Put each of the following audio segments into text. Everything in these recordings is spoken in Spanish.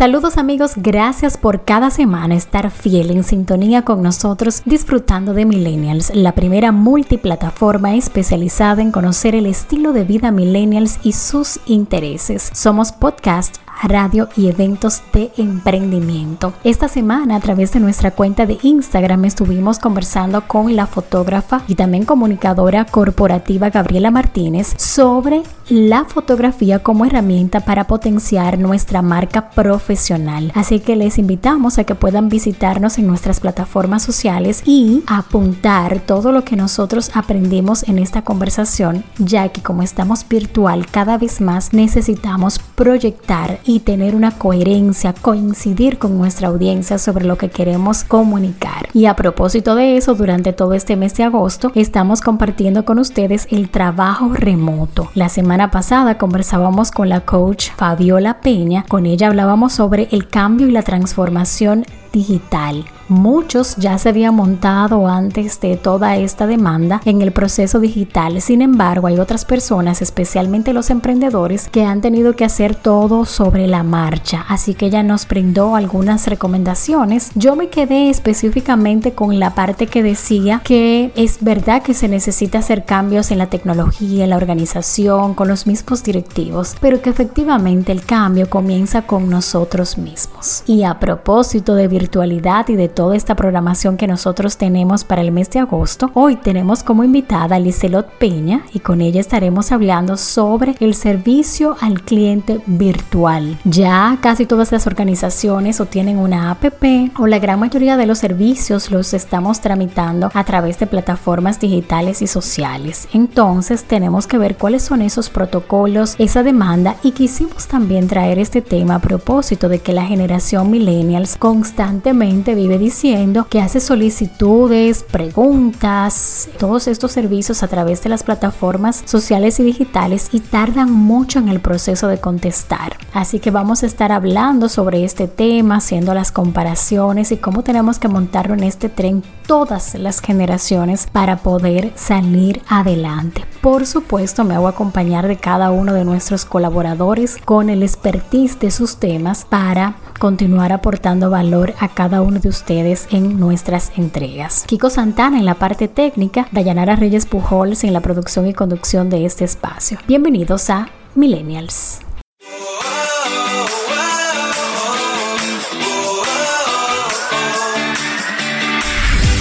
Saludos amigos, gracias por cada semana estar fiel en sintonía con nosotros disfrutando de Millennials, la primera multiplataforma especializada en conocer el estilo de vida millennials y sus intereses. Somos podcast radio y eventos de emprendimiento. Esta semana a través de nuestra cuenta de Instagram estuvimos conversando con la fotógrafa y también comunicadora corporativa Gabriela Martínez sobre la fotografía como herramienta para potenciar nuestra marca profesional. Así que les invitamos a que puedan visitarnos en nuestras plataformas sociales y apuntar todo lo que nosotros aprendimos en esta conversación, ya que como estamos virtual cada vez más necesitamos proyectar tener una coherencia, coincidir con nuestra audiencia sobre lo que queremos comunicar. Y a propósito de eso, durante todo este mes de agosto estamos compartiendo con ustedes el trabajo remoto. La semana pasada conversábamos con la coach Fabiola Peña, con ella hablábamos sobre el cambio y la transformación digital. Muchos ya se habían montado antes de toda esta demanda en el proceso digital. Sin embargo, hay otras personas, especialmente los emprendedores, que han tenido que hacer todo sobre la marcha. Así que ella nos brindó algunas recomendaciones. Yo me quedé específicamente con la parte que decía que es verdad que se necesita hacer cambios en la tecnología, en la organización, con los mismos directivos, pero que efectivamente el cambio comienza con nosotros mismos. Y a propósito de virtualidad y de toda esta programación que nosotros tenemos para el mes de agosto, hoy tenemos como invitada a Liselot Peña y con ella estaremos hablando sobre el servicio al cliente virtual. Ya casi todas las organizaciones o tienen una APP o la gran mayoría de los servicios los estamos tramitando a través de plataformas digitales y sociales. Entonces tenemos que ver cuáles son esos protocolos, esa demanda y quisimos también traer este tema a propósito de que la generación millennials constantemente constantemente vive diciendo que hace solicitudes, preguntas, todos estos servicios a través de las plataformas sociales y digitales y tardan mucho en el proceso de contestar. Así que vamos a estar hablando sobre este tema, haciendo las comparaciones y cómo tenemos que montarlo en este tren todas las generaciones para poder salir adelante. Por supuesto, me hago acompañar de cada uno de nuestros colaboradores con el expertise de sus temas para continuar aportando valor a cada uno de ustedes en nuestras entregas. Kiko Santana en la parte técnica, Dayanara Reyes Pujols en la producción y conducción de este espacio. Bienvenidos a Millennials.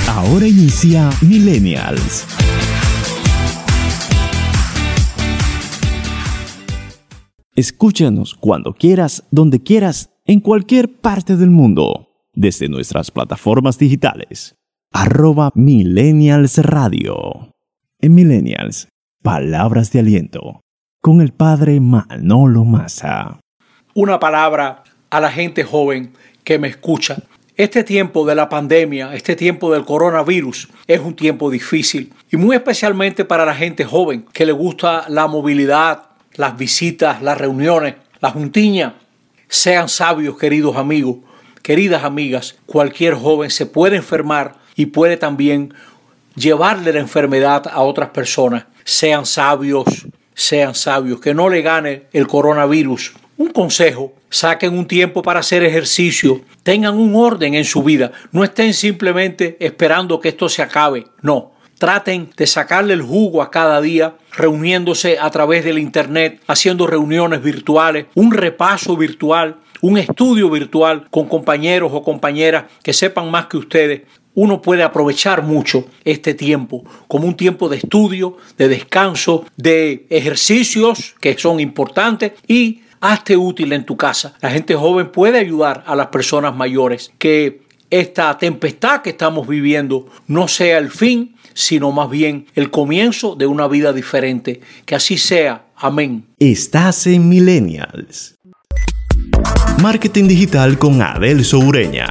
Ahora inicia Millennials. Escúchanos cuando quieras, donde quieras, en cualquier parte del mundo, desde nuestras plataformas digitales. Arroba Millennials Radio. En Millennials, palabras de aliento. Con el padre Manolo Massa. Una palabra a la gente joven que me escucha este tiempo de la pandemia, este tiempo del coronavirus, es un tiempo difícil y muy especialmente para la gente joven que le gusta la movilidad, las visitas, las reuniones, la juntiña. Sean sabios, queridos amigos, queridas amigas, cualquier joven se puede enfermar y puede también llevarle la enfermedad a otras personas. Sean sabios, sean sabios, que no le gane el coronavirus. Un consejo, saquen un tiempo para hacer ejercicio, tengan un orden en su vida, no estén simplemente esperando que esto se acabe, no. Traten de sacarle el jugo a cada día, reuniéndose a través del Internet, haciendo reuniones virtuales, un repaso virtual, un estudio virtual con compañeros o compañeras que sepan más que ustedes. Uno puede aprovechar mucho este tiempo como un tiempo de estudio, de descanso, de ejercicios que son importantes y hazte útil en tu casa. La gente joven puede ayudar a las personas mayores. Que esta tempestad que estamos viviendo no sea el fin, sino más bien el comienzo de una vida diferente. Que así sea. Amén. Estás en Millennials. Marketing digital con Adel Soureña.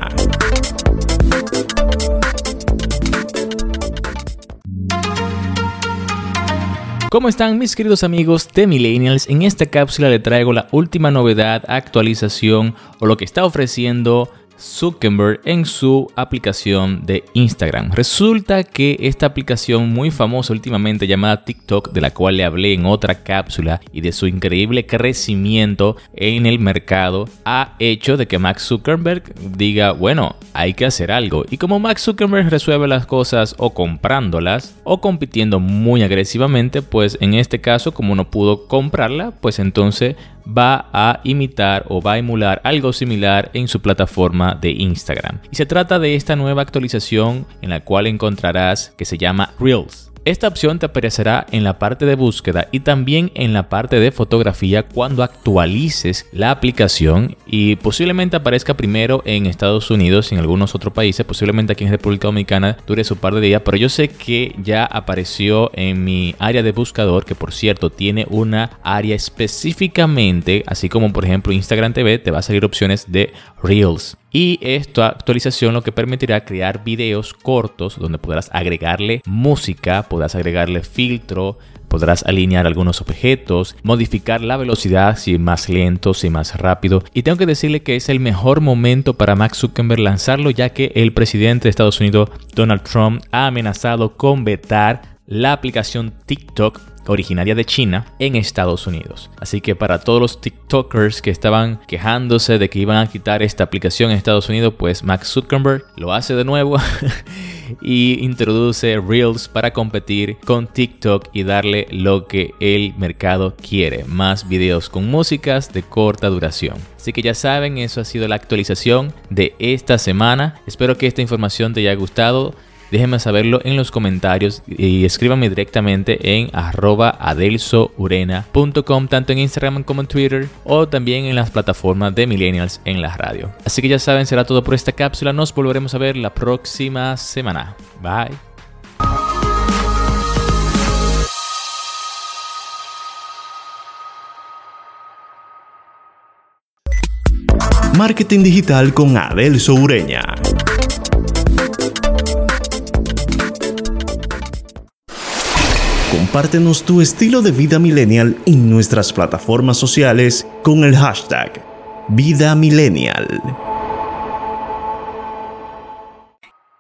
¿Cómo están mis queridos amigos de Millennials? En esta cápsula le traigo la última novedad, actualización o lo que está ofreciendo Zuckerberg en su aplicación de Instagram. Resulta que esta aplicación muy famosa últimamente llamada TikTok, de la cual le hablé en otra cápsula y de su increíble crecimiento en el mercado, ha hecho de que Max Zuckerberg diga, bueno, hay que hacer algo. Y como Max Zuckerberg resuelve las cosas o comprándolas o compitiendo muy agresivamente, pues en este caso, como no pudo comprarla, pues entonces va a imitar o va a emular algo similar en su plataforma de Instagram. Y se trata de esta nueva actualización en la cual encontrarás que se llama Reels. Esta opción te aparecerá en la parte de búsqueda y también en la parte de fotografía cuando actualices la aplicación y posiblemente aparezca primero en Estados Unidos y en algunos otros países, posiblemente aquí en República Dominicana dure su par de días, pero yo sé que ya apareció en mi área de buscador, que por cierto tiene una área específicamente, así como por ejemplo Instagram TV, te va a salir opciones de Reels. Y esta actualización lo que permitirá crear videos cortos donde podrás agregarle música, podrás agregarle filtro, podrás alinear algunos objetos, modificar la velocidad si más lento, si más rápido. Y tengo que decirle que es el mejor momento para Max Zuckerberg lanzarlo ya que el presidente de Estados Unidos, Donald Trump, ha amenazado con vetar la aplicación TikTok originaria de China en Estados Unidos. Así que para todos los TikTokers que estaban quejándose de que iban a quitar esta aplicación en Estados Unidos, pues Max Zuckerberg lo hace de nuevo y introduce Reels para competir con TikTok y darle lo que el mercado quiere, más videos con músicas de corta duración. Así que ya saben, eso ha sido la actualización de esta semana. Espero que esta información te haya gustado. Déjenme saberlo en los comentarios y escríbanme directamente en arroba adelsourena.com tanto en Instagram como en Twitter o también en las plataformas de Millennials en la radio. Así que ya saben, será todo por esta cápsula. Nos volveremos a ver la próxima semana. Bye. Marketing Digital con Adelso Ureña. Compártenos tu estilo de vida millennial en nuestras plataformas sociales con el hashtag Vida Millennial.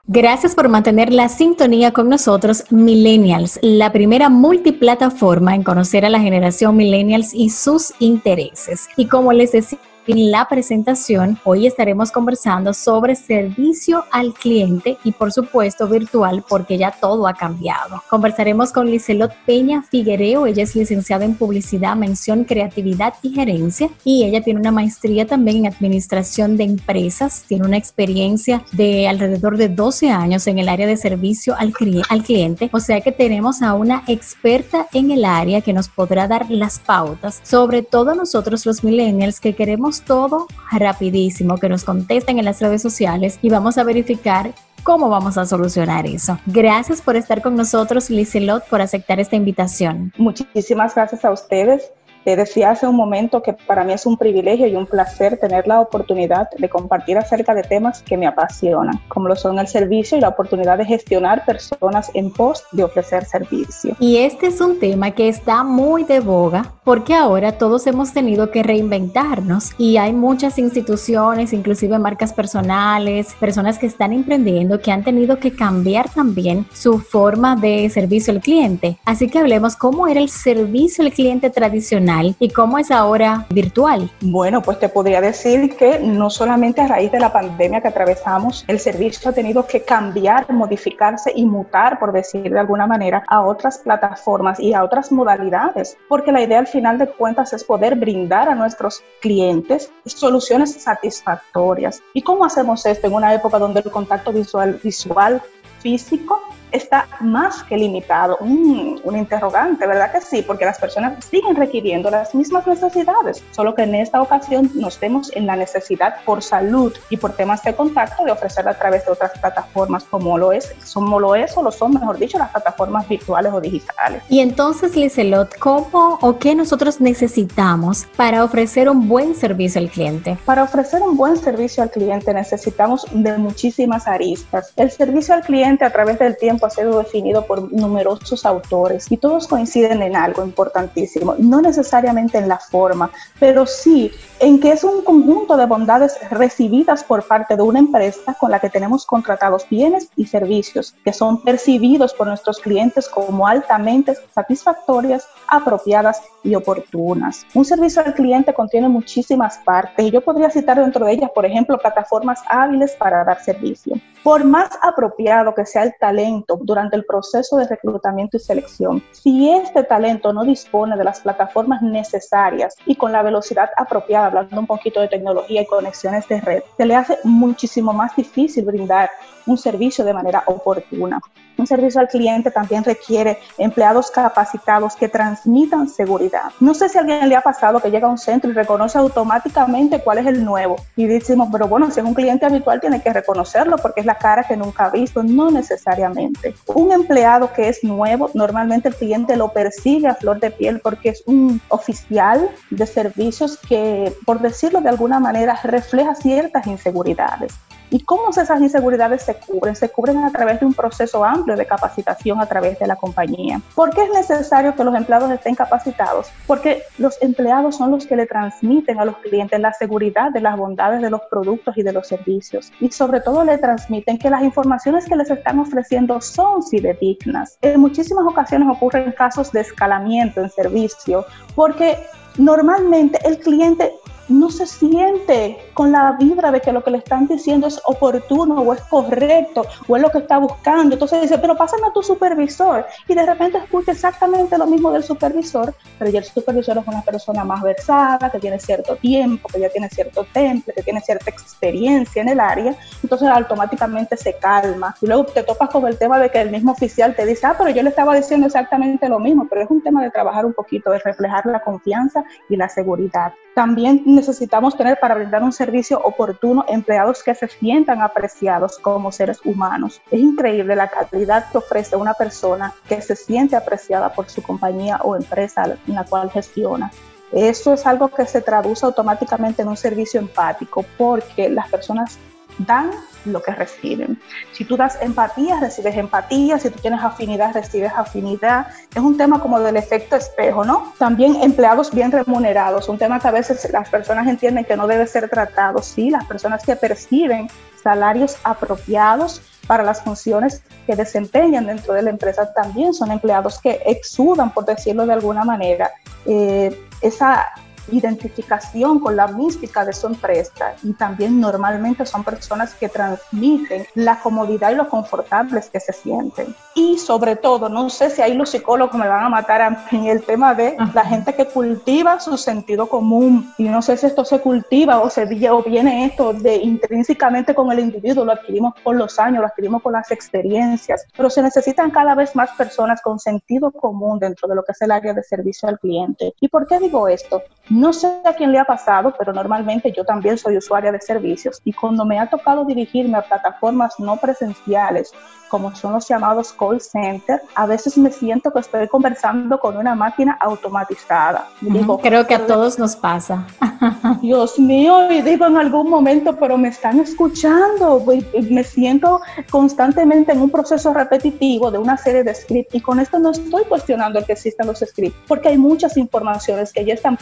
Gracias por mantener la sintonía con nosotros, Millennials, la primera multiplataforma en conocer a la generación Millennials y sus intereses. Y como les decía, en la presentación, hoy estaremos conversando sobre servicio al cliente y por supuesto virtual porque ya todo ha cambiado. Conversaremos con Licelot Peña Figuereo, ella es licenciada en publicidad, mención, creatividad y gerencia. Y ella tiene una maestría también en administración de empresas, tiene una experiencia de alrededor de 12 años en el área de servicio al, al cliente, o sea que tenemos a una experta en el área que nos podrá dar las pautas, sobre todo nosotros los millennials que queremos todo rapidísimo, que nos contesten en las redes sociales y vamos a verificar cómo vamos a solucionar eso. Gracias por estar con nosotros, Lizelot, por aceptar esta invitación. Muchísimas gracias a ustedes te decía hace un momento que para mí es un privilegio y un placer tener la oportunidad de compartir acerca de temas que me apasionan, como lo son el servicio y la oportunidad de gestionar personas en pos de ofrecer servicio. Y este es un tema que está muy de boga porque ahora todos hemos tenido que reinventarnos y hay muchas instituciones, inclusive marcas personales, personas que están emprendiendo que han tenido que cambiar también su forma de servicio al cliente. Así que hablemos cómo era el servicio al cliente tradicional y cómo es ahora virtual? Bueno, pues te podría decir que no solamente a raíz de la pandemia que atravesamos, el servicio ha tenido que cambiar, modificarse y mutar, por decir de alguna manera, a otras plataformas y a otras modalidades, porque la idea al final de cuentas es poder brindar a nuestros clientes soluciones satisfactorias. ¿Y cómo hacemos esto en una época donde el contacto visual, visual físico está más que limitado. un interrogante, ¿verdad que sí? Porque las personas siguen requiriendo las mismas necesidades, solo que en esta ocasión nos vemos en la necesidad por salud y por temas de contacto de ofrecerla a través de otras plataformas como lo es, como lo es o lo son, mejor dicho, las plataformas virtuales o digitales. Y entonces, Lizelot, ¿cómo o qué nosotros necesitamos para ofrecer un buen servicio al cliente? Para ofrecer un buen servicio al cliente necesitamos de muchísimas aristas. El servicio al cliente a través del tiempo tiempo ha sido definido por numerosos autores y todos coinciden en algo importantísimo, no necesariamente en la forma, pero sí en que es un conjunto de bondades recibidas por parte de una empresa con la que tenemos contratados bienes y servicios que son percibidos por nuestros clientes como altamente satisfactorias, apropiadas y oportunas. Un servicio al cliente contiene muchísimas partes y yo podría citar dentro de ellas, por ejemplo, plataformas hábiles para dar servicio. Por más apropiado que sea el talento durante el proceso de reclutamiento y selección, si este talento no dispone de las plataformas necesarias y con la velocidad apropiada, hablando un poquito de tecnología y conexiones de red, se le hace muchísimo más difícil brindar un servicio de manera oportuna. Un servicio al cliente también requiere empleados capacitados que transmitan seguridad. No sé si a alguien le ha pasado que llega a un centro y reconoce automáticamente cuál es el nuevo. Y decimos, pero bueno, si es un cliente habitual tiene que reconocerlo porque es la cara que nunca ha visto. No necesariamente. Un empleado que es nuevo, normalmente el cliente lo persigue a flor de piel porque es un oficial de servicios que, por decirlo de alguna manera, refleja ciertas inseguridades. ¿Y cómo esas inseguridades se cubren? Se cubren a través de un proceso amplio de capacitación a través de la compañía. ¿Por qué es necesario que los empleados estén capacitados? Porque los empleados son los que le transmiten a los clientes la seguridad de las bondades de los productos y de los servicios. Y sobre todo le transmiten que las informaciones que les están ofreciendo son fidedignas. En muchísimas ocasiones ocurren casos de escalamiento en servicio porque normalmente el cliente no se siente con la vibra de que lo que le están diciendo es oportuno o es correcto o es lo que está buscando. Entonces dice, pero pásame a tu supervisor. Y de repente escucha exactamente lo mismo del supervisor, pero ya el supervisor es una persona más versada, que tiene cierto tiempo, que ya tiene cierto temple, que tiene cierta experiencia en el área. Entonces automáticamente se calma. Y luego te topas con el tema de que el mismo oficial te dice, ah, pero yo le estaba diciendo exactamente lo mismo, pero es un tema de trabajar un poquito, de reflejar la confianza y la seguridad. También necesitamos tener para brindar un servicio oportuno empleados que se sientan apreciados como seres humanos. Es increíble la calidad que ofrece una persona que se siente apreciada por su compañía o empresa en la cual gestiona. Eso es algo que se traduce automáticamente en un servicio empático porque las personas dan lo que reciben. Si tú das empatía, recibes empatía, si tú tienes afinidad, recibes afinidad. Es un tema como del efecto espejo, ¿no? También empleados bien remunerados, un tema que a veces las personas entienden que no debe ser tratado. Sí, las personas que perciben salarios apropiados para las funciones que desempeñan dentro de la empresa también son empleados que exudan, por decirlo de alguna manera, eh, esa identificación con la mística de su empresa y también normalmente son personas que transmiten la comodidad y lo confortables que se sienten. Y sobre todo, no sé si ahí los psicólogos me van a matar en el tema de la gente que cultiva su sentido común y no sé si esto se cultiva o se o viene esto de intrínsecamente con el individuo, lo adquirimos por los años, lo adquirimos con las experiencias, pero se necesitan cada vez más personas con sentido común dentro de lo que es el área de servicio al cliente. ¿Y por qué digo esto? No sé a quién le ha pasado, pero normalmente yo también soy usuaria de servicios y cuando me ha tocado dirigirme a plataformas no presenciales como son los llamados call center, a veces me siento que estoy conversando con una máquina automatizada. digo, Creo que a todos nos pasa. Dios mío, y digo en algún momento, pero me están escuchando. Me siento constantemente en un proceso repetitivo de una serie de scripts y con esto no estoy cuestionando el que existan los scripts, porque hay muchas informaciones que ya están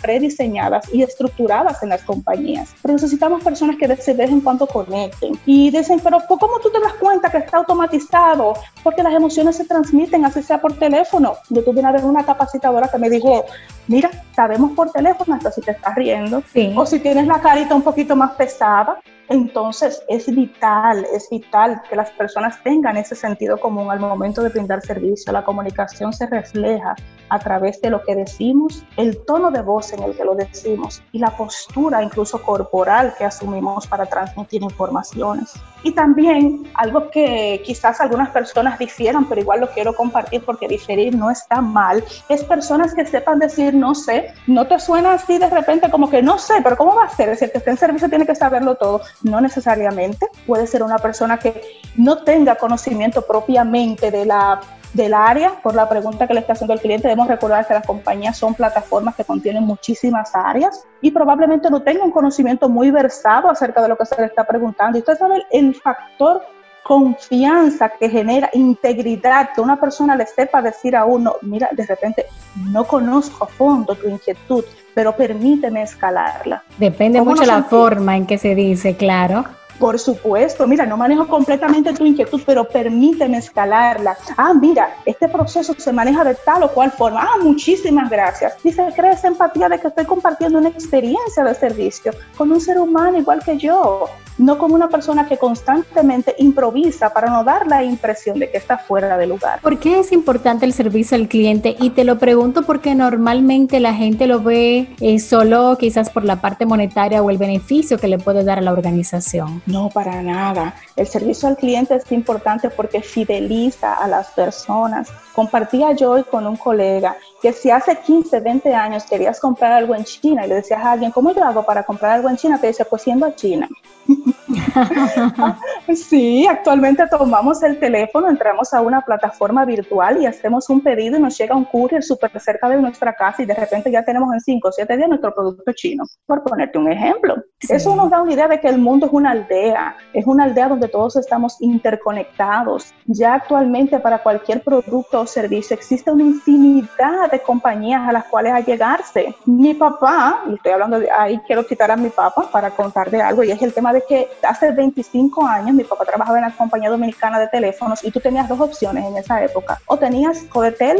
prediseñadas y estructuradas en las compañías. Pero necesitamos personas que de vez en cuando conecten y dicen, pero ¿cómo tú te das cuenta que está automatizado? porque las emociones se transmiten, así sea por teléfono. Yo tuve una vez una capacitadora que me dijo, mira, sabemos por teléfono hasta si te estás riendo, o si tienes la carita un poquito más pesada, entonces es vital, es vital que las personas tengan ese sentido común al momento de brindar servicio. La comunicación se refleja a través de lo que decimos, el tono de voz en el que lo decimos y la postura incluso corporal que asumimos para transmitir informaciones. Y también algo que quizás algunas personas difieran, pero igual lo quiero compartir porque diferir no está mal, es personas que sepan decir no sé, no te suena así de repente como que no sé, pero ¿cómo va a ser? Es decir, que esté en servicio tiene que saberlo todo no necesariamente. Puede ser una persona que no tenga conocimiento propiamente de la del área, por la pregunta que le está haciendo el cliente, debemos recordar que las compañías son plataformas que contienen muchísimas áreas y probablemente no tenga un conocimiento muy versado acerca de lo que se le está preguntando. Y usted sabe el factor confianza que genera integridad, que una persona le sepa decir a uno, mira, de repente no conozco a fondo tu inquietud, pero permíteme escalarla. Depende mucho la forma en que se dice, claro. Por supuesto, mira, no manejo completamente tu inquietud, pero permíteme escalarla. Ah, mira, este proceso se maneja de tal o cual forma. Ah, muchísimas gracias. Dice, crea esa empatía de que estoy compartiendo una experiencia de servicio con un ser humano igual que yo no como una persona que constantemente improvisa para no dar la impresión de que está fuera de lugar. ¿Por qué es importante el servicio al cliente? Y te lo pregunto porque normalmente la gente lo ve eh, solo quizás por la parte monetaria o el beneficio que le puede dar a la organización. No, para nada. El servicio al cliente es importante porque fideliza a las personas. Compartía yo hoy con un colega que si hace 15, 20 años querías comprar algo en China y le decías a alguien, ¿cómo yo hago para comprar algo en China? Te dice, pues siendo a China. sí, actualmente tomamos el teléfono, entramos a una plataforma virtual y hacemos un pedido y nos llega un courier súper cerca de nuestra casa y de repente ya tenemos en 5 o 7 días nuestro producto chino, por ponerte un ejemplo. Eso nos da una idea de que el mundo es una aldea, es una aldea donde todos estamos interconectados. Ya actualmente para cualquier producto o servicio existe una infinidad de compañías a las cuales allegarse. Mi papá, y estoy hablando de ahí, quiero citar a mi papá para contar de algo, y es el tema de que hace 25 años mi papá trabajaba en la compañía dominicana de teléfonos y tú tenías dos opciones en esa época. O tenías Codetel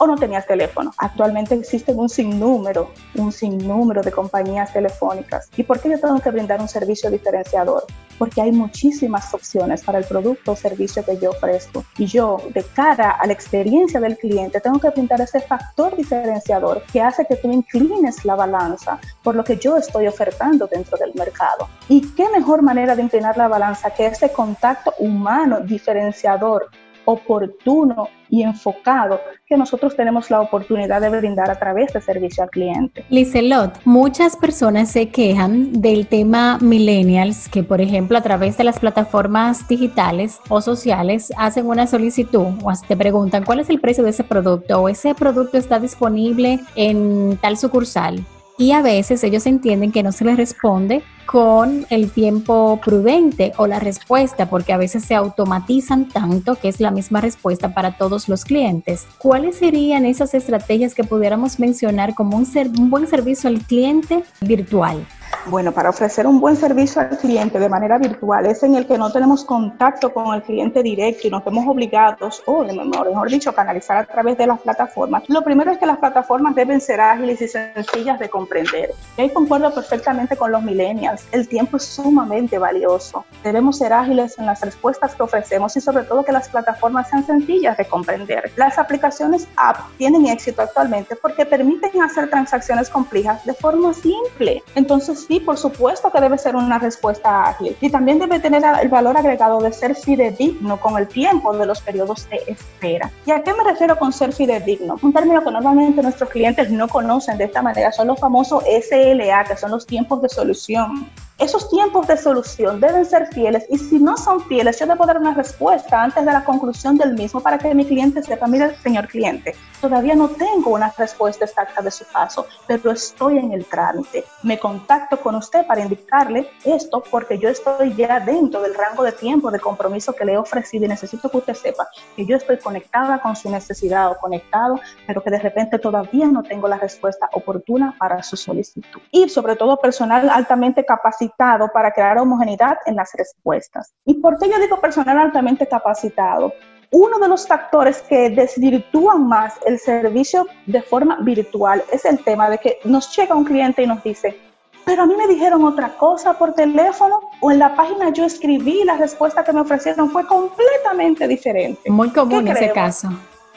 o no tenías teléfono. Actualmente existen un sinnúmero, un sinnúmero de compañías telefónicas. ¿Y por qué yo tengo que brindar un servicio diferenciador? Porque hay muchísimas opciones para el producto o servicio que yo ofrezco. Y yo, de cara a la experiencia del cliente, tengo que brindar ese factor diferenciador que hace que tú inclines la balanza por lo que yo estoy ofertando dentro del mercado. ¿Y qué mejor manera de inclinar la balanza que ese contacto humano diferenciador oportuno y enfocado que nosotros tenemos la oportunidad de brindar a través de servicio al cliente. Licelot, muchas personas se quejan del tema millennials que, por ejemplo, a través de las plataformas digitales o sociales hacen una solicitud o te preguntan cuál es el precio de ese producto o ese producto está disponible en tal sucursal y a veces ellos entienden que no se les responde con el tiempo prudente o la respuesta, porque a veces se automatizan tanto que es la misma respuesta para todos los clientes. ¿Cuáles serían esas estrategias que pudiéramos mencionar como un, buen servicio al cliente virtual? Bueno, para ofrecer un buen servicio al cliente de manera virtual es en el que no tenemos contacto con el cliente directo y nos vemos obligados, o mejor dicho, canalizar a través de las plataformas. Lo primero es que las plataformas deben ser ágiles y sencillas de comprender. Y ahí concuerdo perfectamente con los millennials. El tiempo es sumamente valioso. Debemos ser ágiles en las respuestas que ofrecemos y sobre todo que las plataformas sean sencillas de comprender. Las aplicaciones app tienen éxito actualmente porque permiten hacer transacciones complejas de forma simple. Entonces, sí, por supuesto que debe ser una respuesta ágil y también debe tener el valor agregado de ser fidedigno con el tiempo de los periodos de espera. ¿Y a qué me refiero con ser fidedigno? Un término que normalmente nuestros clientes no conocen de esta manera son los famosos SLA, que son los tiempos de solución. Esos tiempos de solución deben ser fieles y si no son fieles, yo debo dar una respuesta antes de la conclusión del mismo para que mi cliente sepa, mire, señor cliente, todavía no tengo una respuesta exacta de su caso, pero estoy en el trámite. Me contacto con usted para indicarle esto porque yo estoy ya dentro del rango de tiempo de compromiso que le he ofrecido y necesito que usted sepa que yo estoy conectada con su necesidad o conectado, pero que de repente todavía no tengo la respuesta oportuna para su solicitud. Y sobre todo personal altamente capacitado para crear homogeneidad en las respuestas. ¿Y por qué yo digo personal altamente capacitado? Uno de los factores que desvirtúan más el servicio de forma virtual es el tema de que nos llega un cliente y nos dice, pero a mí me dijeron otra cosa por teléfono o en la página yo escribí la respuesta que me ofrecieron fue completamente diferente. Muy común ese caso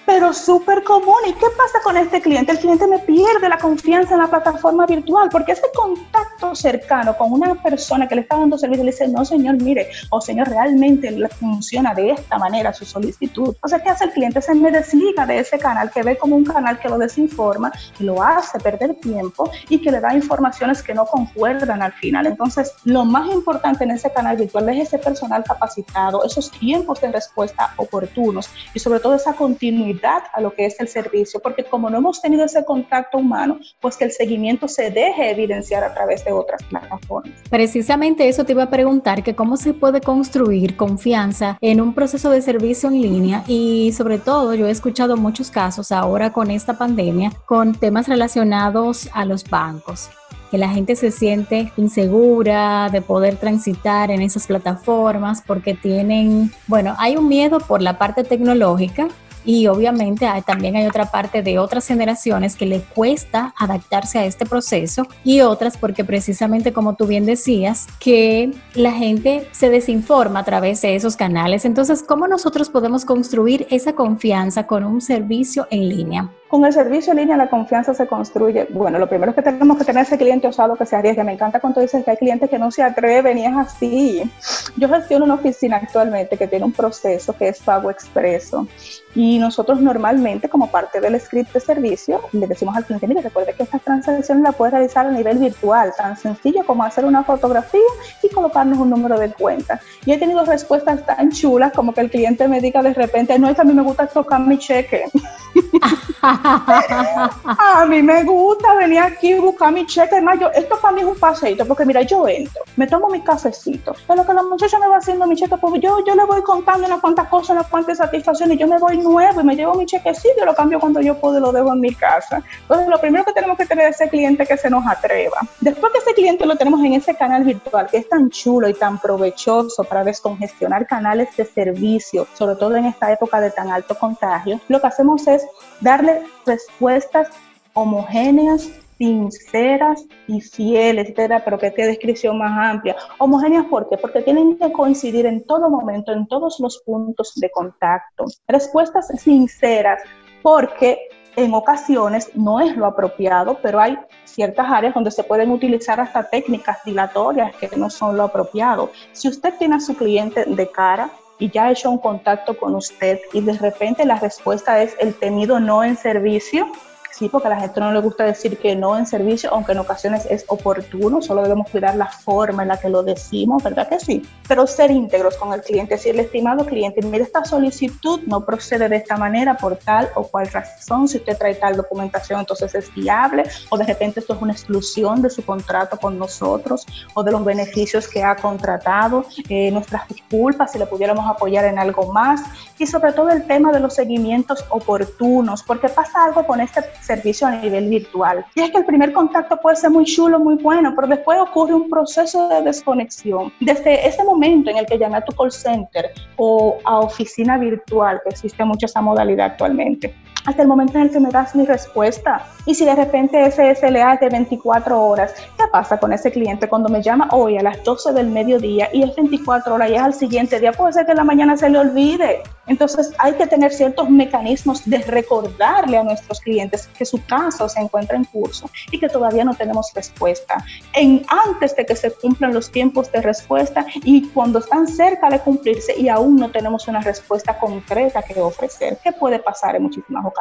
pero súper común. ¿Y qué pasa con este cliente? El cliente me pierde la confianza en la plataforma virtual porque ese contacto cercano con una persona que le está dando servicio le dice, no señor, mire, o señor, realmente funciona de esta manera su solicitud. O sea, ¿qué hace el cliente? Se me desliga de ese canal que ve como un canal que lo desinforma, que lo hace perder tiempo y que le da informaciones que no concuerdan al final. Entonces, lo más importante en ese canal virtual es ese personal capacitado, esos tiempos de respuesta oportunos y sobre todo esa continuidad continuidad a lo que es el servicio, porque como no hemos tenido ese contacto humano, pues que el seguimiento se deje evidenciar a través de otras plataformas. Precisamente eso te iba a preguntar, que cómo se puede construir confianza en un proceso de servicio en línea y sobre todo yo he escuchado muchos casos ahora con esta pandemia con temas relacionados a los bancos que la gente se siente insegura de poder transitar en esas plataformas porque tienen, bueno, hay un miedo por la parte tecnológica y obviamente también hay otra parte de otras generaciones que le cuesta adaptarse a este proceso y otras porque precisamente como tú bien decías, que la gente se desinforma a través de esos canales. Entonces, ¿cómo nosotros podemos construir esa confianza con un servicio en línea? Con el servicio en línea la confianza se construye. Bueno, lo primero es que tenemos que tener ese cliente osado que se arriesga. Me encanta cuando dices que hay clientes que no se atreven y es así. Yo gestiono una oficina actualmente que tiene un proceso que es pago expreso y nosotros normalmente como parte del script de servicio le decimos al cliente, mire, recuerde que esta transacción la puede realizar a nivel virtual, tan sencillo como hacer una fotografía y colocarnos un número de cuenta. Y he tenido respuestas tan chulas como que el cliente me diga de repente, no, es a mí me gusta tocar mi cheque. a mí me gusta venir aquí y buscar mi cheque. Además, yo, esto para mí es un paseito, porque mira, yo entro, me tomo mi cafecito. Es lo que la muchacha me va haciendo mi cheque, pues yo, yo le voy contando unas cuantas cosas, unas cuantas satisfacciones, yo me voy nuevo y me llevo mi chequecito lo cambio cuando yo puedo y lo dejo en mi casa. Entonces, lo primero que tenemos que tener es ese cliente que se nos atreva. Después que ese cliente lo tenemos en ese canal virtual, que es tan chulo y tan provechoso para descongestionar canales de servicio, sobre todo en esta época de tan alto contagio, lo que hacemos es darle respuestas homogéneas, sinceras y fieles, etcétera, pero que descripción más amplia. Homogéneas, ¿por qué? Porque tienen que coincidir en todo momento, en todos los puntos de contacto. Respuestas sinceras, porque en ocasiones no es lo apropiado, pero hay ciertas áreas donde se pueden utilizar hasta técnicas dilatorias que no son lo apropiado. Si usted tiene a su cliente de cara, y ya ha hecho un contacto con usted y de repente la respuesta es el tenido no en servicio, Sí, porque a la gente no le gusta decir que no en servicio, aunque en ocasiones es oportuno, solo debemos cuidar la forma en la que lo decimos, ¿verdad que sí? Pero ser íntegros con el cliente, decirle, estimado cliente, mire, esta solicitud no procede de esta manera por tal o cual razón, si usted trae tal documentación, entonces es viable, o de repente esto es una exclusión de su contrato con nosotros, o de los beneficios que ha contratado, eh, nuestras disculpas, si le pudiéramos apoyar en algo más, y sobre todo el tema de los seguimientos oportunos, porque pasa algo con este servicio a nivel virtual. Y es que el primer contacto puede ser muy chulo, muy bueno, pero después ocurre un proceso de desconexión. Desde ese momento en el que llamé a tu call center o a oficina virtual, que existe mucho esa modalidad actualmente, hasta el momento en el que me das mi respuesta. Y si de repente ese SLA es de 24 horas, ¿qué pasa con ese cliente cuando me llama hoy a las 12 del mediodía y es 24 horas y es al siguiente día? Puede ser que la mañana se le olvide. Entonces hay que tener ciertos mecanismos de recordarle a nuestros clientes que su caso se encuentra en curso y que todavía no tenemos respuesta. En, antes de que se cumplan los tiempos de respuesta y cuando están cerca de cumplirse y aún no tenemos una respuesta concreta que ofrecer, ¿qué puede pasar en muchísimas ocasiones?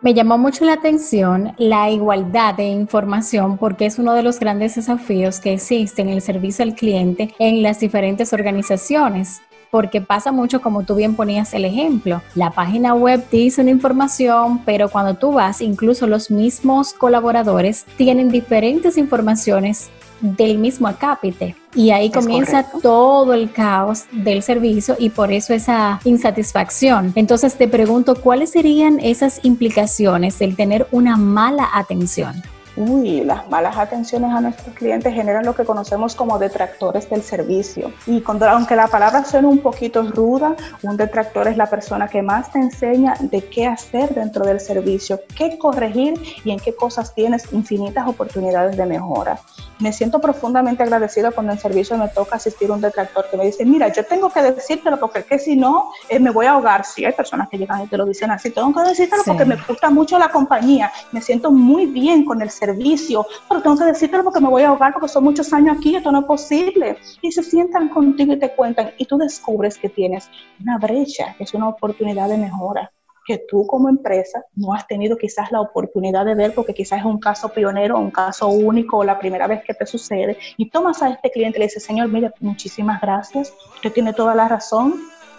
Me llamó mucho la atención la igualdad de información porque es uno de los grandes desafíos que existe en el servicio al cliente en las diferentes organizaciones porque pasa mucho como tú bien ponías el ejemplo. La página web dice una información, pero cuando tú vas, incluso los mismos colaboradores tienen diferentes informaciones del mismo acápite. Y ahí comienza todo el caos del servicio y por eso esa insatisfacción. Entonces te pregunto, ¿cuáles serían esas implicaciones del tener una mala atención? Uy, las malas atenciones a nuestros clientes generan lo que conocemos como detractores del servicio. Y cuando, aunque la palabra suene un poquito ruda, un detractor es la persona que más te enseña de qué hacer dentro del servicio, qué corregir y en qué cosas tienes infinitas oportunidades de mejora. Me siento profundamente agradecida cuando en servicio me toca asistir a un detractor que me dice, mira, yo tengo que decírtelo porque es que si no eh, me voy a ahogar. Sí, hay personas que llegan y te lo dicen así, tengo que decírtelo porque me gusta mucho la compañía, me siento muy bien con el servicio servicio, pero tengo que decirte porque me voy a ahogar porque son muchos años aquí, esto no es posible. Y se sientan contigo y te cuentan y tú descubres que tienes una brecha, que es una oportunidad de mejora que tú como empresa no has tenido quizás la oportunidad de ver porque quizás es un caso pionero, un caso único o la primera vez que te sucede y tomas a este cliente y le dices, señor, mire, muchísimas gracias, usted tiene toda la razón,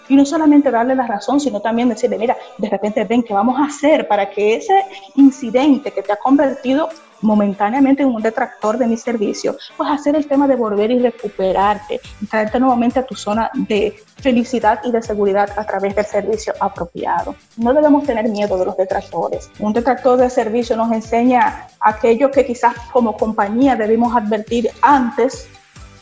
Y no solamente darle la razón, sino también decirle, mira, de repente ven, ¿qué vamos a hacer para que ese incidente que te ha convertido momentáneamente en un detractor de mi servicio, pues hacer el tema de volver y recuperarte y traerte nuevamente a tu zona de felicidad y de seguridad a través del servicio apropiado. No debemos tener miedo de los detractores. Un detractor de servicio nos enseña aquello que quizás como compañía debimos advertir antes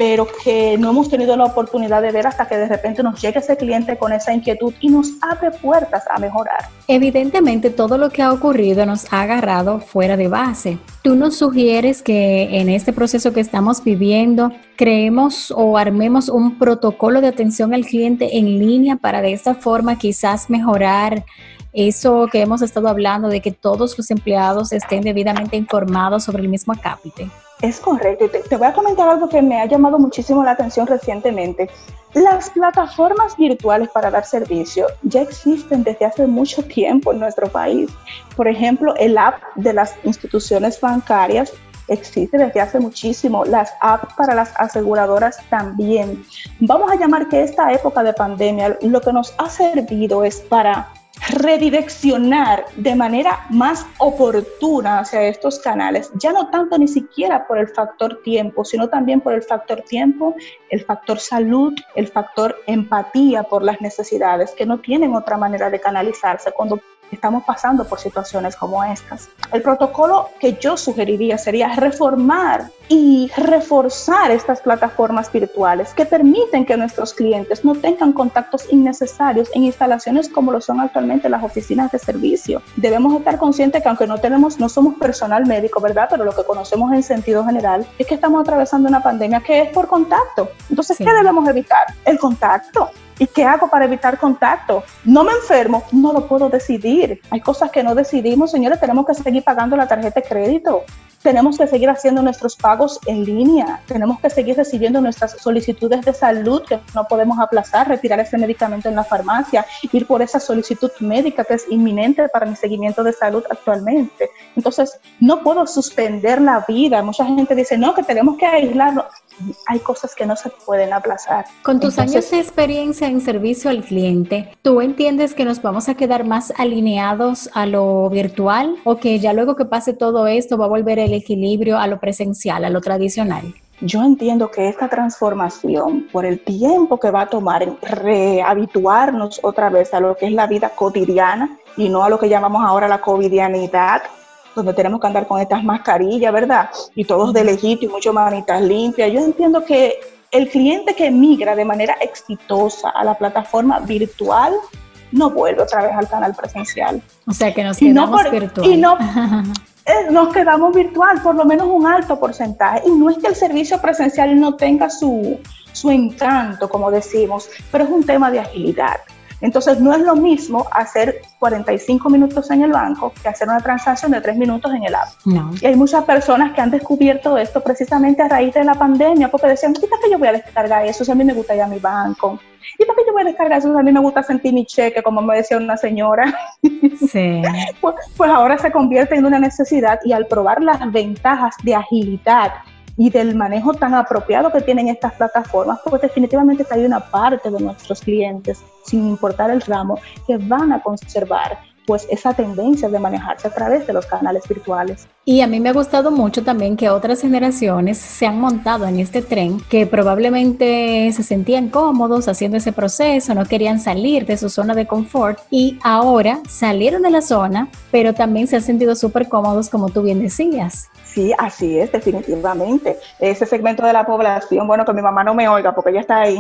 pero que no hemos tenido la oportunidad de ver hasta que de repente nos llegue ese cliente con esa inquietud y nos abre puertas a mejorar. Evidentemente todo lo que ha ocurrido nos ha agarrado fuera de base. ¿Tú nos sugieres que en este proceso que estamos viviendo creemos o armemos un protocolo de atención al cliente en línea para de esta forma quizás mejorar eso que hemos estado hablando de que todos los empleados estén debidamente informados sobre el mismo acápite? Es correcto. Te, te, voy a comentar algo que me ha llamado muchísimo la atención recientemente. Las plataformas virtuales para dar servicio ya existen desde hace mucho tiempo en nuestro país. Por ejemplo, el app de las instituciones bancarias existe desde hace muchísimo. Las apps para las aseguradoras también. Vamos a llamar que esta época de pandemia lo que nos ha servido es para redireccionar de manera más oportuna hacia estos canales, ya no tanto ni siquiera por el factor tiempo, sino también por el factor tiempo, el factor salud, el factor empatía por las necesidades que no tienen otra manera de canalizarse. Cuando estamos pasando por situaciones como estas. El protocolo que yo sugeriría sería reformar y reforzar estas plataformas virtuales que permiten que nuestros clientes no tengan contactos innecesarios en instalaciones como lo son actualmente las oficinas de servicio. Debemos estar conscientes que aunque no tenemos, no somos personal médico, ¿verdad? Pero lo que conocemos en sentido general es que estamos atravesando una pandemia que es por contacto. Entonces, ¿qué debemos evitar? El contacto. ¿Y qué hago para evitar contacto? No me enfermo, no lo puedo decidir. Hay cosas que no decidimos, señores, tenemos que seguir pagando la tarjeta de crédito. Tenemos que seguir haciendo nuestros pagos en línea, tenemos que seguir recibiendo nuestras solicitudes de salud que no podemos aplazar, retirar ese medicamento en la farmacia, ir por esa solicitud médica que es inminente para mi seguimiento de salud actualmente. Entonces, no puedo suspender la vida. Mucha gente dice, no, que tenemos que aislarnos hay cosas que no se pueden aplazar. Con tus años de experiencia en servicio al cliente, ¿tú entiendes que nos vamos a quedar más alineados a lo virtual o que ya luego que pase todo esto va a volver el equilibrio a lo presencial, a lo tradicional? Yo entiendo que esta transformación, por el tiempo que va a tomar en rehabituarnos otra vez a lo que es la vida cotidiana y no a lo que llamamos ahora la covidianidad, donde tenemos que andar con estas mascarillas, ¿verdad? Y todos de lejito y mucho manitas limpias. Yo entiendo que el cliente que migra de manera exitosa a la plataforma virtual no vuelve otra vez al canal presencial. O sea que nos quedamos no virtual. Y no, eh, nos quedamos virtual, por lo menos un alto porcentaje. Y no es que el servicio presencial no tenga su, su encanto, como decimos, pero es un tema de agilidad. Entonces, no es lo mismo hacer 45 minutos en el banco que hacer una transacción de 3 minutos en el app. Y hay muchas personas que han descubierto esto precisamente a raíz de la pandemia, porque decían, ¿y para qué yo voy a descargar eso si a mí me gusta ir a mi banco? ¿Y para qué yo voy a descargar eso si a mí me gusta sentir mi cheque, como me decía una señora? Sí. pues, pues ahora se convierte en una necesidad y al probar las ventajas de agilidad y del manejo tan apropiado que tienen estas plataformas, pues definitivamente hay una parte de nuestros clientes, sin importar el ramo, que van a conservar pues esa tendencia de manejarse a través de los canales virtuales. Y a mí me ha gustado mucho también que otras generaciones se han montado en este tren que probablemente se sentían cómodos haciendo ese proceso, no querían salir de su zona de confort y ahora salieron de la zona, pero también se han sentido súper cómodos como tú bien decías. Sí, así es, definitivamente. Ese segmento de la población, bueno, que mi mamá no me oiga porque ella está ahí.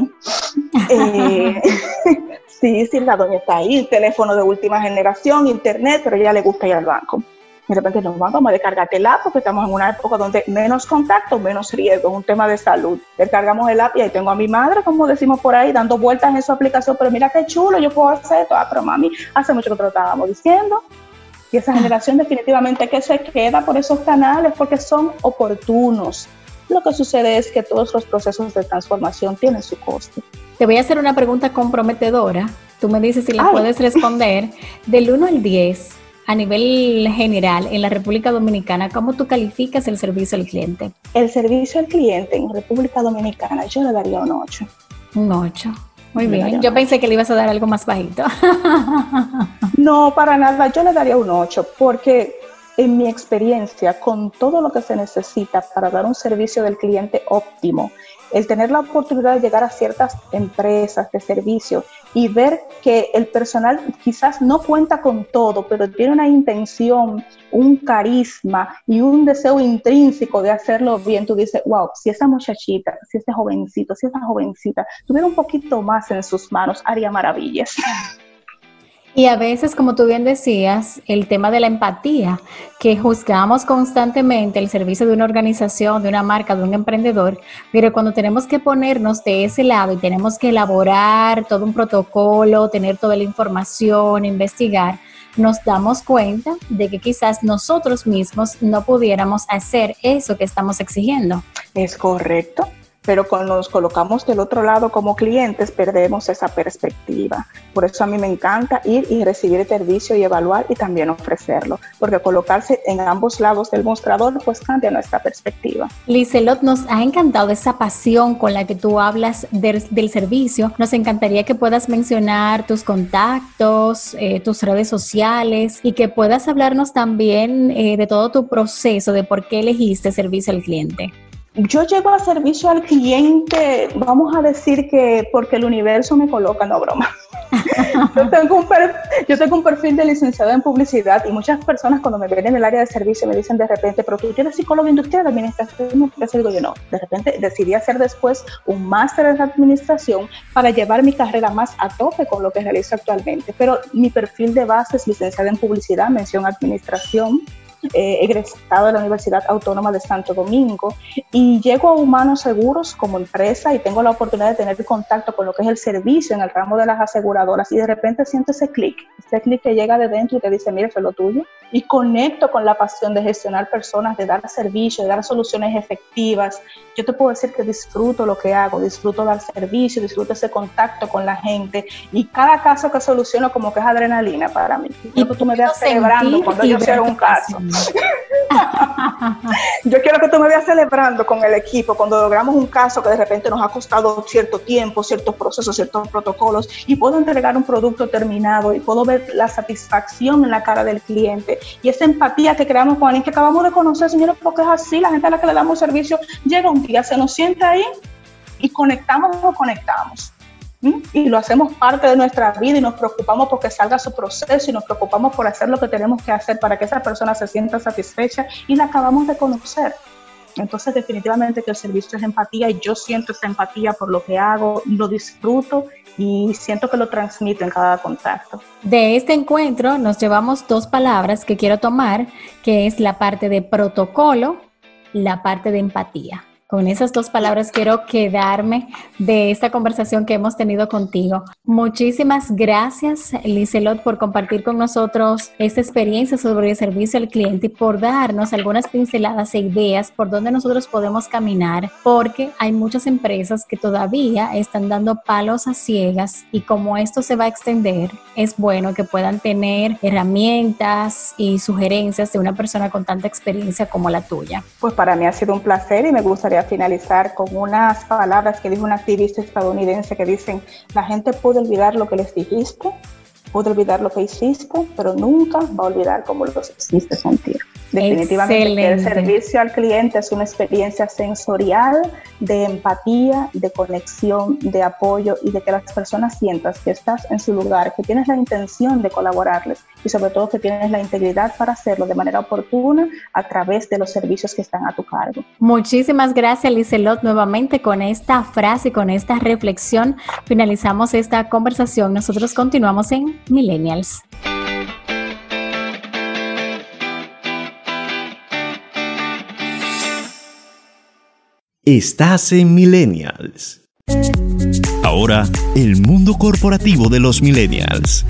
eh, sí, sí, la doña está ahí, teléfono de última generación, internet, pero ella le gusta ir al banco. De repente nos vamos a descargarte el app porque estamos en una época donde menos contacto, menos riesgo, es un tema de salud. Descargamos el app y ahí tengo a mi madre, como decimos por ahí, dando vueltas en su aplicación, pero mira qué chulo, yo puedo hacer esto. Ah, pero mami, hace mucho que te lo estábamos diciendo. Y esa generación definitivamente que se queda por esos canales porque son oportunos. Lo que sucede es que todos los procesos de transformación tienen su coste. Te voy a hacer una pregunta comprometedora. Tú me dices si la puedes responder. Del 1 al 10, a nivel general, en la República Dominicana, ¿cómo tú calificas el servicio al cliente? El servicio al cliente en República Dominicana, yo le daría un 8. Un 8. Muy bien, yo pensé que le ibas a dar algo más bajito. no, para nada, yo le daría un 8 porque en mi experiencia, con todo lo que se necesita para dar un servicio del cliente óptimo, el tener la oportunidad de llegar a ciertas empresas de servicio y ver que el personal quizás no cuenta con todo, pero tiene una intención, un carisma y un deseo intrínseco de hacerlo bien, tú dices, wow, si esa muchachita, si ese jovencito, si esa jovencita tuviera un poquito más en sus manos, haría maravillas. Y a veces, como tú bien decías, el tema de la empatía, que juzgamos constantemente el servicio de una organización, de una marca, de un emprendedor, pero cuando tenemos que ponernos de ese lado y tenemos que elaborar todo un protocolo, tener toda la información, investigar, nos damos cuenta de que quizás nosotros mismos no pudiéramos hacer eso que estamos exigiendo. Es correcto pero cuando nos colocamos del otro lado como clientes perdemos esa perspectiva. Por eso a mí me encanta ir y recibir el servicio y evaluar y también ofrecerlo, porque colocarse en ambos lados del mostrador pues cambia nuestra perspectiva. Lizelot, nos ha encantado esa pasión con la que tú hablas del, servicio. Nos encantaría que puedas mencionar tus contactos, eh, tus redes sociales y que puedas hablarnos también eh, de todo tu proceso, de por qué elegiste servicio al cliente. Yo llego a servicio al cliente, vamos a decir que porque el universo me coloca, no broma. yo, tengo un yo tengo un perfil de licenciado en publicidad y muchas personas cuando me ven en el área de servicio me dicen de repente, pero tú eres psicólogo industrial administración, ¿qué digo yo? No, de repente decidí hacer después un máster en administración para llevar mi carrera más a tope con lo que realizo actualmente. Pero mi perfil de base es licenciado en publicidad, mención administración, eh, egresado de la Universidad Autónoma de Santo Domingo y llego a Humanos Seguros como empresa y tengo la oportunidad de tener contacto con lo que es el servicio en el ramo de las aseguradoras y de repente siento ese clic, ese clic que llega de dentro y te dice, mira, eso es lo tuyo. Y conecto con la pasión de gestionar personas, de dar servicio, de dar soluciones efectivas. Yo te puedo decir que disfruto lo que hago, disfruto dar servicio, disfruto ese contacto con la gente y cada caso que soluciono como que es adrenalina para mí. Y tú me veas celebrando cuando yo cierro un caso. Yo quiero que tú me veas celebrando con el equipo cuando logramos un caso que de repente nos ha costado cierto tiempo, ciertos procesos, ciertos protocolos y puedo entregar un producto terminado y puedo ver la satisfacción en la cara del cliente y esa empatía que creamos con alguien que acabamos de conocer, señores, porque es así, la gente a la que le damos servicio llega un día, se nos sienta ahí y conectamos o conectamos y lo hacemos parte de nuestra vida y nos preocupamos porque salga su proceso y nos preocupamos por hacer lo que tenemos que hacer para que esa persona se sienta satisfecha y la acabamos de conocer. Entonces definitivamente que el servicio es empatía y yo siento esa empatía por lo que hago, lo disfruto y siento que lo transmito en cada contacto. De este encuentro nos llevamos dos palabras que quiero tomar, que es la parte de protocolo, la parte de empatía. Con esas dos palabras quiero quedarme de esta conversación que hemos tenido contigo. Muchísimas gracias, Lizelot, por compartir con nosotros esta experiencia sobre el servicio al cliente y por darnos algunas pinceladas e ideas por donde nosotros podemos caminar, porque hay muchas empresas que todavía están dando palos a ciegas y como esto se va a extender, es bueno que puedan tener herramientas y sugerencias de una persona con tanta experiencia como la tuya. Pues para mí ha sido un placer y me gustaría finalizar con unas palabras que dijo un activista estadounidense que dicen, la gente puede olvidar lo que les dijiste, puede olvidar lo que hiciste, pero nunca va a olvidar cómo los hiciste sentir. Definitivamente el servicio al cliente es una experiencia sensorial de empatía, de conexión, de apoyo y de que las personas sientas que estás en su lugar, que tienes la intención de colaborarles y sobre todo que tienes la integridad para hacerlo de manera oportuna a través de los servicios que están a tu cargo. Muchísimas gracias, Lizelot. Nuevamente con esta frase, con esta reflexión, finalizamos esta conversación. Nosotros continuamos en Millennials. Estás en Millennials. Ahora, el mundo corporativo de los Millennials.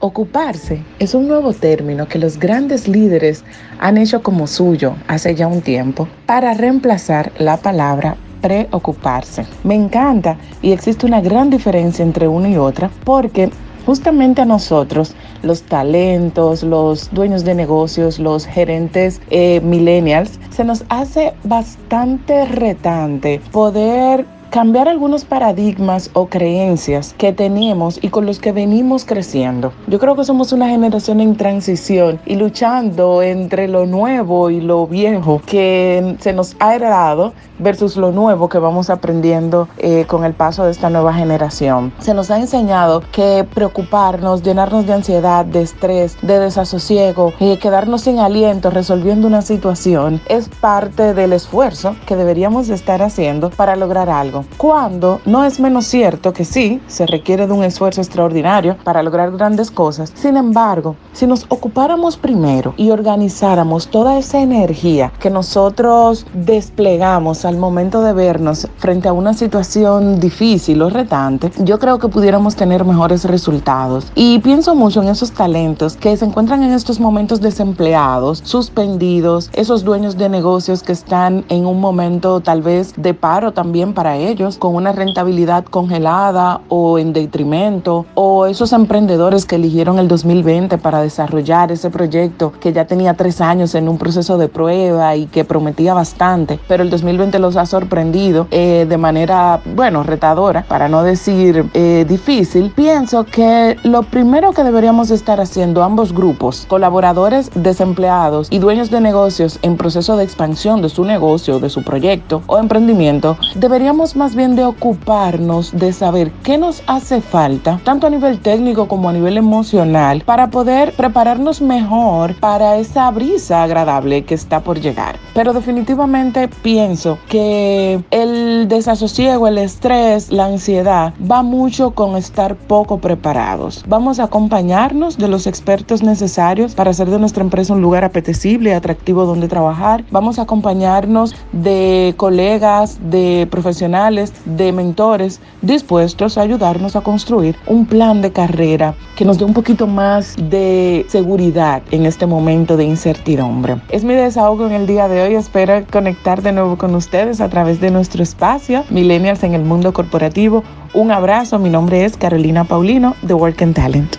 Ocuparse es un nuevo término que los grandes líderes han hecho como suyo hace ya un tiempo para reemplazar la palabra preocuparse. Me encanta y existe una gran diferencia entre una y otra porque justamente a nosotros, los talentos, los dueños de negocios, los gerentes eh, millennials, se nos hace bastante retante poder cambiar algunos paradigmas o creencias que teníamos y con los que venimos creciendo. Yo creo que somos una generación en transición y luchando entre lo nuevo y lo viejo que se nos ha heredado versus lo nuevo que vamos aprendiendo eh, con el paso de esta nueva generación. Se nos ha enseñado que preocuparnos, llenarnos de ansiedad, de estrés, de desasosiego, y quedarnos sin aliento resolviendo una situación es parte del esfuerzo que deberíamos estar haciendo para lograr algo cuando no es menos cierto que sí, se requiere de un esfuerzo extraordinario para lograr grandes cosas. Sin embargo, si nos ocupáramos primero y organizáramos toda esa energía que nosotros desplegamos al momento de vernos frente a una situación difícil o retante, yo creo que pudiéramos tener mejores resultados. Y pienso mucho en esos talentos que se encuentran en estos momentos desempleados, suspendidos, esos dueños de negocios que están en un momento tal vez de paro también para ellos con una rentabilidad congelada o en detrimento, o esos emprendedores que eligieron el 2020 para desarrollar ese proyecto que ya tenía tres años en un proceso de prueba y que prometía bastante, pero el 2020 los ha sorprendido eh, de manera, bueno, retadora, para no decir eh, difícil, pienso que lo primero que deberíamos estar haciendo ambos grupos, colaboradores desempleados y dueños de negocios en proceso de expansión de su negocio, de su proyecto o emprendimiento, deberíamos más bien de ocuparnos de saber qué nos hace falta, tanto a nivel técnico como a nivel emocional, para poder prepararnos mejor para esa brisa agradable que está por llegar. Pero definitivamente pienso que el desasosiego, el estrés, la ansiedad va mucho con estar poco preparados. Vamos a acompañarnos de los expertos necesarios para hacer de nuestra empresa un lugar apetecible atractivo donde trabajar. Vamos a acompañarnos de colegas, de profesionales de mentores dispuestos a ayudarnos a construir un plan de carrera que nos dé un poquito más de seguridad en este momento de incertidumbre. Es mi desahogo en el día de hoy. Espero conectar de nuevo con ustedes a través de nuestro espacio Millennials en el Mundo Corporativo. Un abrazo. Mi nombre es Carolina Paulino de Work and Talent.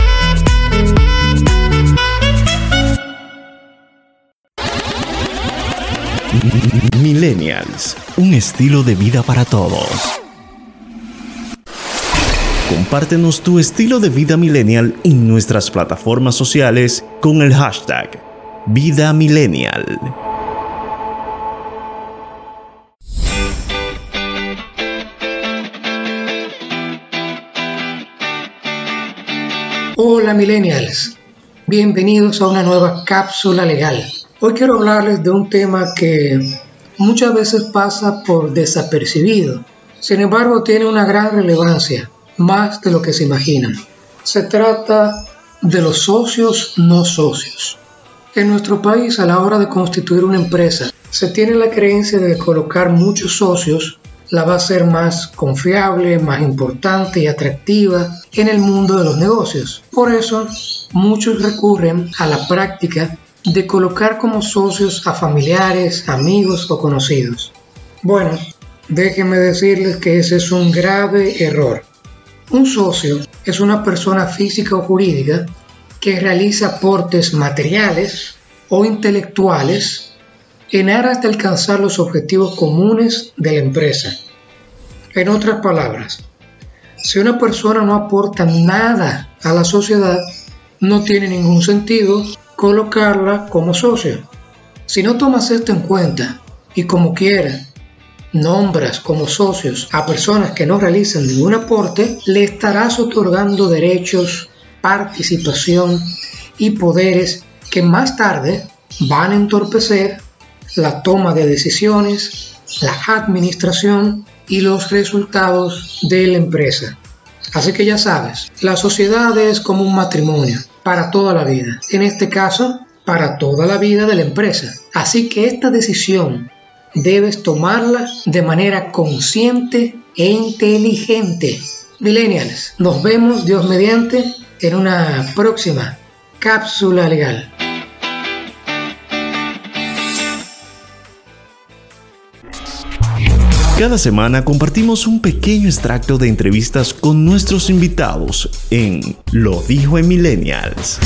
Millennials, un estilo de vida para todos. Compártenos tu estilo de vida millennial en nuestras plataformas sociales con el hashtag Vida Millennial. Hola millennials, bienvenidos a una nueva cápsula legal Hoy quiero hablarles de un tema que muchas veces pasa por desapercibido, sin embargo tiene una gran relevancia, más de lo que se imaginan. Se trata de los socios no socios. En nuestro país, a la hora de constituir una empresa, se tiene la creencia de colocar muchos socios la va a ser más confiable, más importante y atractiva en el mundo de los negocios. Por eso, muchos recurren a la práctica de colocar como socios a familiares, amigos o conocidos. Bueno, déjenme decirles que ese es un grave error. Un socio es una persona física o jurídica que realiza aportes materiales o intelectuales en aras de alcanzar los objetivos comunes de la empresa. En otras palabras, si una persona no aporta nada a la sociedad, no tiene ningún sentido colocarla como socio. Si no tomas esto en cuenta y como quiera nombras como socios a personas que no realizan ningún aporte, le estarás otorgando derechos, participación y poderes que más tarde van a entorpecer la toma de decisiones, la administración y los resultados de la empresa. Así que ya sabes, la sociedad es como un matrimonio para toda la vida. En este caso, para toda la vida de la empresa. Así que esta decisión debes tomarla de manera consciente e inteligente. Millennials, nos vemos Dios mediante en una próxima cápsula legal. Cada semana compartimos un pequeño extracto de entrevistas con nuestros invitados en Lo dijo en Millennials.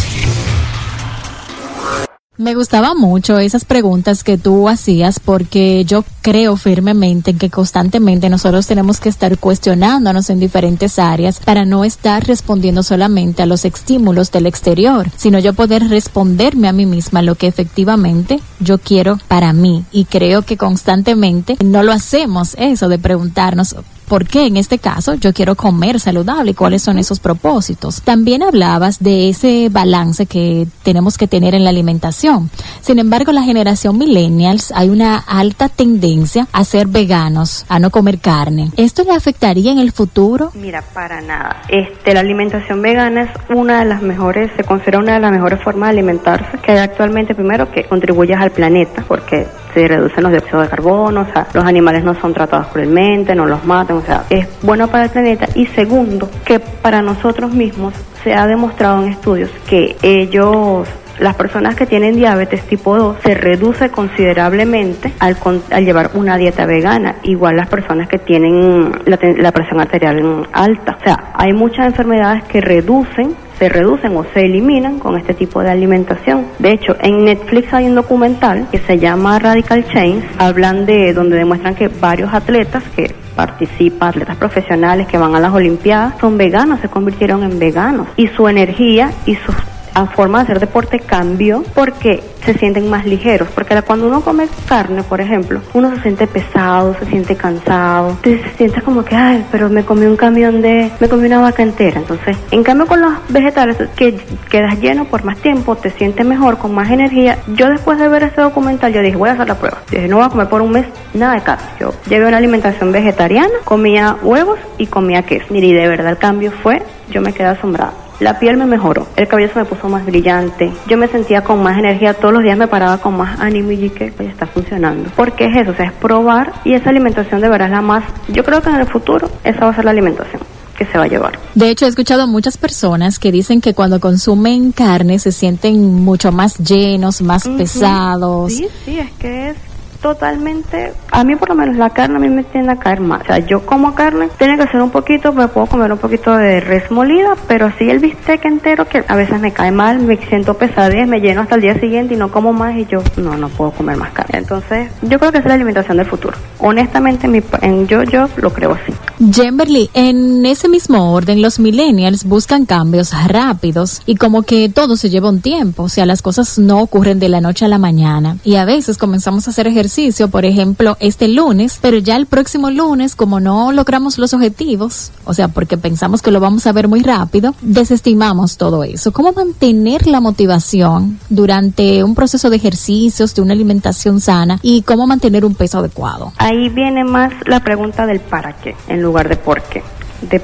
Me gustaba mucho esas preguntas que tú hacías porque yo creo firmemente en que constantemente nosotros tenemos que estar cuestionándonos en diferentes áreas para no estar respondiendo solamente a los estímulos del exterior, sino yo poder responderme a mí misma lo que efectivamente yo quiero para mí. Y creo que constantemente no lo hacemos eso de preguntarnos por qué en este caso yo quiero comer saludable y cuáles son esos propósitos. También hablabas de ese balance que tenemos que tener en la alimentación. Sin embargo, la generación millennials hay una alta tendencia a ser veganos, a no comer carne. ¿Esto le afectaría en el futuro? Mira, para nada. Este, la alimentación vegana es una de las mejores, se considera una de las mejores formas de alimentarse que hay actualmente, primero que contribuyas al planeta, porque se reducen los dióxidos de carbono, o sea, los animales no son tratados cruelmente, no los matan, o sea, es bueno para el planeta. Y segundo, que para nosotros mismos se ha demostrado en estudios que ellos las personas que tienen diabetes tipo 2 se reduce considerablemente al, al llevar una dieta vegana, igual las personas que tienen la, la, presión arterial alta. O sea, hay muchas enfermedades que reducen se reducen o se eliminan con este tipo de alimentación. De hecho, en Netflix hay un documental que se llama Radical Change, hablan de donde demuestran que varios atletas que participan, atletas profesionales que van a las Olimpiadas, son veganos, se convirtieron en veganos. Y su energía y sus a forma de hacer deporte cambió porque se sienten más ligeros. Porque cuando uno come carne, por ejemplo, uno se siente pesado, se siente cansado, se siente como que, ay, pero me comí un camión de, me comí una vaca entera. Entonces, en cambio con los vegetales, que quedas lleno por más tiempo, te sientes mejor, con más energía. Yo después de ver ese documental, yo dije, voy a hacer la prueba. Dije, no voy a comer por un mes nada de carne. Yo llevé una alimentación vegetariana, comía huevos y comía queso. Mire, y de verdad el cambio fue, yo me quedé asombrada. La piel me mejoró, el cabello se me puso más brillante, yo me sentía con más energía, todos los días me paraba con más ánimo y que pues está funcionando. Porque es eso, o sea, es probar y esa alimentación de verdad es la más, yo creo que en el futuro esa va a ser la alimentación que se va a llevar. De hecho, he escuchado a muchas personas que dicen que cuando consumen carne se sienten mucho más llenos, más pesados. Sí, sí, es que es totalmente, a mí por lo menos la carne a mí me tiende a caer mal. O sea, yo como carne, tiene que ser un poquito, me puedo comer un poquito de res molida, pero así el bistec entero que a veces me cae mal, me siento pesadez, me lleno hasta el día siguiente y no como más y yo no, no puedo comer más carne. Entonces, yo creo que es la alimentación del futuro. Honestamente, en yo, yo lo creo así. Jemberly, en ese mismo orden, los millennials buscan cambios rápidos y como que todo se lleva un tiempo, o sea, las cosas no ocurren de la noche a la mañana y a veces comenzamos a hacer ejercicio por ejemplo, este lunes, pero ya el próximo lunes, como no logramos los objetivos, o sea, porque pensamos que lo vamos a ver muy rápido, desestimamos todo eso. ¿Cómo mantener la motivación durante un proceso de ejercicios, de una alimentación sana y cómo mantener un peso adecuado? Ahí viene más la pregunta del para qué en lugar de por qué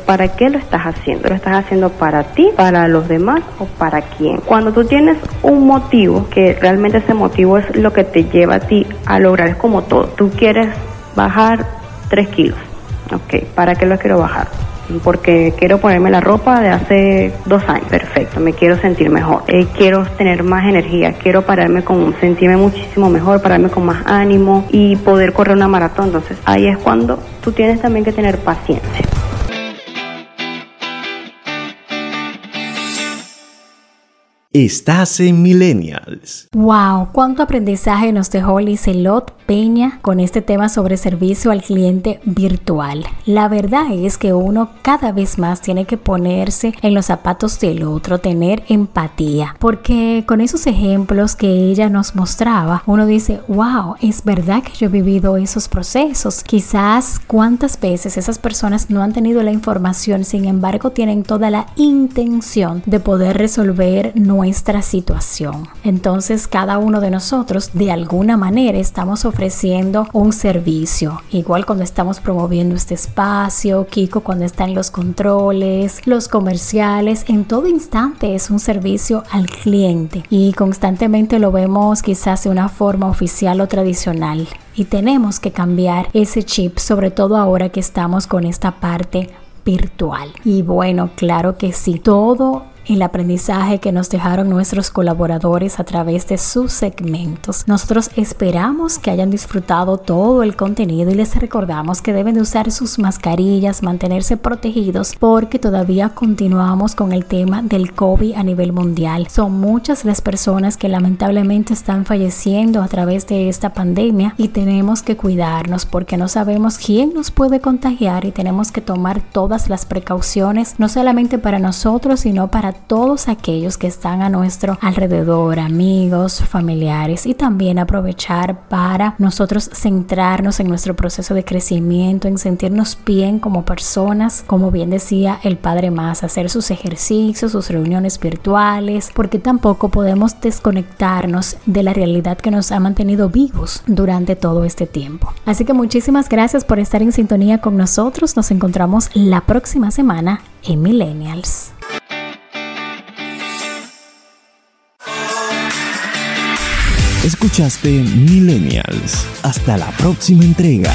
para qué lo estás haciendo. ¿Lo estás haciendo para ti, para los demás o para quién? Cuando tú tienes un motivo, que realmente ese motivo es lo que te lleva a ti a lograr, es como todo. Tú quieres bajar 3 kilos. Ok, ¿para qué lo quiero bajar? porque quiero ponerme la ropa de hace dos años. Perfecto, me quiero sentir mejor. Eh, quiero tener más energía, quiero pararme con, sentirme muchísimo mejor, pararme con más ánimo y poder correr una maratón. Entonces ahí es cuando tú tienes también que tener paciencia. Estás en Millennials. Wow, cuánto aprendizaje nos dejó Licelot Peña con este tema sobre servicio al cliente virtual. La verdad es que uno cada vez más tiene que ponerse en los zapatos del otro, tener empatía, porque con esos ejemplos que ella nos mostraba, uno dice, wow, es verdad que yo he vivido esos procesos. Quizás cuántas veces esas personas no han tenido la información, sin embargo tienen toda la intención de poder resolver nuestra situación. Entonces cada uno de nosotros de alguna manera estamos ofreciendo un servicio. Igual cuando estamos promoviendo este espacio, Kiko cuando está en los controles, los comerciales, en todo instante es un servicio al cliente y constantemente lo vemos quizás de una forma oficial o tradicional. Y tenemos que cambiar ese chip, sobre todo ahora que estamos con esta parte virtual. Y bueno, claro que sí, todo el aprendizaje que nos dejaron nuestros colaboradores a través de sus segmentos. Nosotros esperamos que hayan disfrutado todo el contenido y les recordamos que deben de usar sus mascarillas, mantenerse protegidos porque todavía continuamos con el tema del COVID a nivel mundial. Son muchas las personas que lamentablemente están falleciendo a través de esta pandemia y tenemos que cuidarnos porque no sabemos quién nos puede contagiar y tenemos que tomar todas las precauciones, no solamente para nosotros, sino para todos aquellos que están a nuestro alrededor, amigos, familiares y también aprovechar para nosotros centrarnos en nuestro proceso de crecimiento, en sentirnos bien como personas, como bien decía el Padre Más, hacer sus ejercicios, sus reuniones virtuales, porque tampoco podemos desconectarnos de la realidad que nos ha mantenido vivos durante todo este tiempo. Así que muchísimas gracias por estar en sintonía con nosotros. Nos encontramos la próxima semana en Millennials. Escuchaste Millennials. Hasta la próxima entrega.